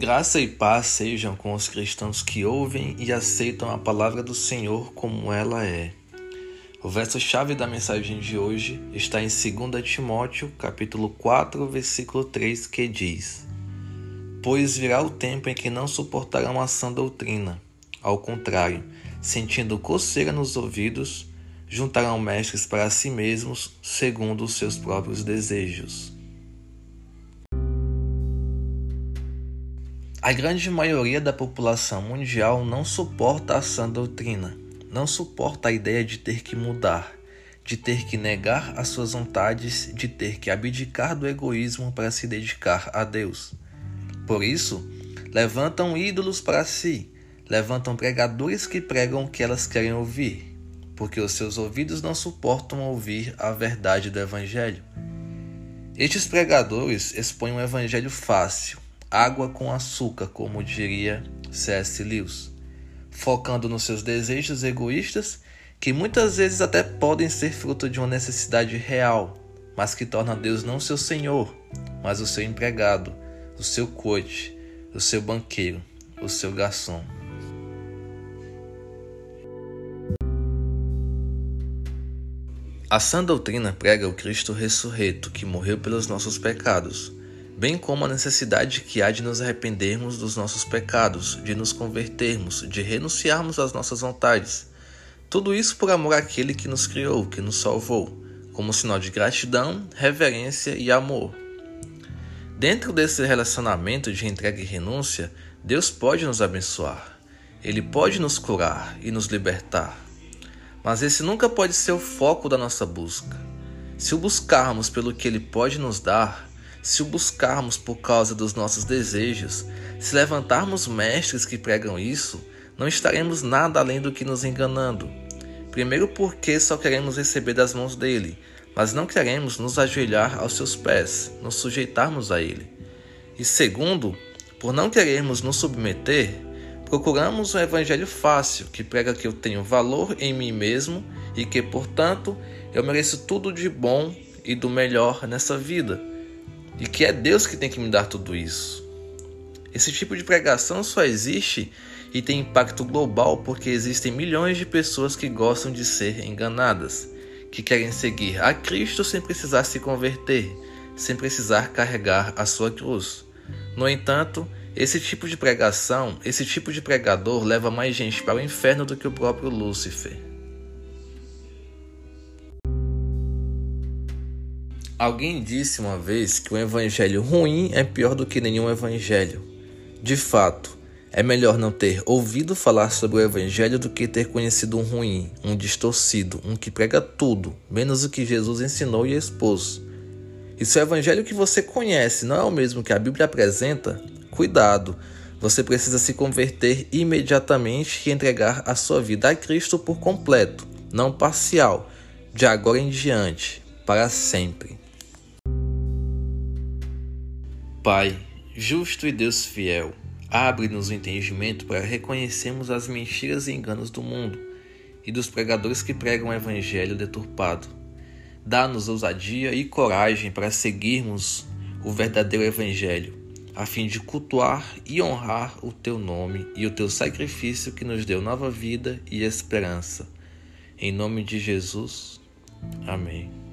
Graça e paz sejam com os cristãos que ouvem e aceitam a palavra do Senhor como ela é. O verso-chave da mensagem de hoje está em 2 Timóteo, capítulo 4, versículo 3, que diz: Pois virá o tempo em que não suportarão a sã doutrina. Ao contrário, sentindo coceira nos ouvidos, juntarão mestres para si mesmos, segundo os seus próprios desejos. A grande maioria da população mundial não suporta a sã doutrina, não suporta a ideia de ter que mudar, de ter que negar as suas vontades, de ter que abdicar do egoísmo para se dedicar a Deus. Por isso, levantam ídolos para si, levantam pregadores que pregam o que elas querem ouvir, porque os seus ouvidos não suportam ouvir a verdade do Evangelho. Estes pregadores expõem um evangelho fácil, água com açúcar, como diria C.S. Lewis, focando nos seus desejos egoístas, que muitas vezes até podem ser fruto de uma necessidade real, mas que torna Deus não seu senhor, mas o seu empregado, o seu coach, o seu banqueiro, o seu garçom. A sã doutrina prega o Cristo ressurreto que morreu pelos nossos pecados bem como a necessidade que há de nos arrependermos dos nossos pecados, de nos convertermos, de renunciarmos às nossas vontades. Tudo isso por amor àquele que nos criou, que nos salvou, como sinal de gratidão, reverência e amor. Dentro desse relacionamento de entrega e renúncia, Deus pode nos abençoar. Ele pode nos curar e nos libertar. Mas esse nunca pode ser o foco da nossa busca. Se o buscarmos pelo que Ele pode nos dar, se o buscarmos por causa dos nossos desejos, se levantarmos mestres que pregam isso, não estaremos nada além do que nos enganando. Primeiro, porque só queremos receber das mãos dele, mas não queremos nos ajoelhar aos seus pés, nos sujeitarmos a ele. E segundo, por não querermos nos submeter, procuramos um evangelho fácil que prega que eu tenho valor em mim mesmo e que, portanto, eu mereço tudo de bom e do melhor nessa vida e que é Deus que tem que me dar tudo isso. Esse tipo de pregação só existe e tem impacto global porque existem milhões de pessoas que gostam de ser enganadas, que querem seguir a Cristo sem precisar se converter, sem precisar carregar a sua cruz. No entanto, esse tipo de pregação, esse tipo de pregador leva mais gente para o inferno do que o próprio Lúcifer. Alguém disse uma vez que um evangelho ruim é pior do que nenhum evangelho. De fato, é melhor não ter ouvido falar sobre o evangelho do que ter conhecido um ruim, um distorcido, um que prega tudo, menos o que Jesus ensinou e expôs. E se o evangelho que você conhece não é o mesmo que a Bíblia apresenta, cuidado, você precisa se converter imediatamente e entregar a sua vida a Cristo por completo, não parcial, de agora em diante, para sempre. Pai, justo e Deus fiel, abre-nos o entendimento para reconhecermos as mentiras e enganos do mundo e dos pregadores que pregam o evangelho deturpado. Dá-nos ousadia e coragem para seguirmos o verdadeiro evangelho, a fim de cultuar e honrar o teu nome e o teu sacrifício que nos deu nova vida e esperança. Em nome de Jesus. Amém.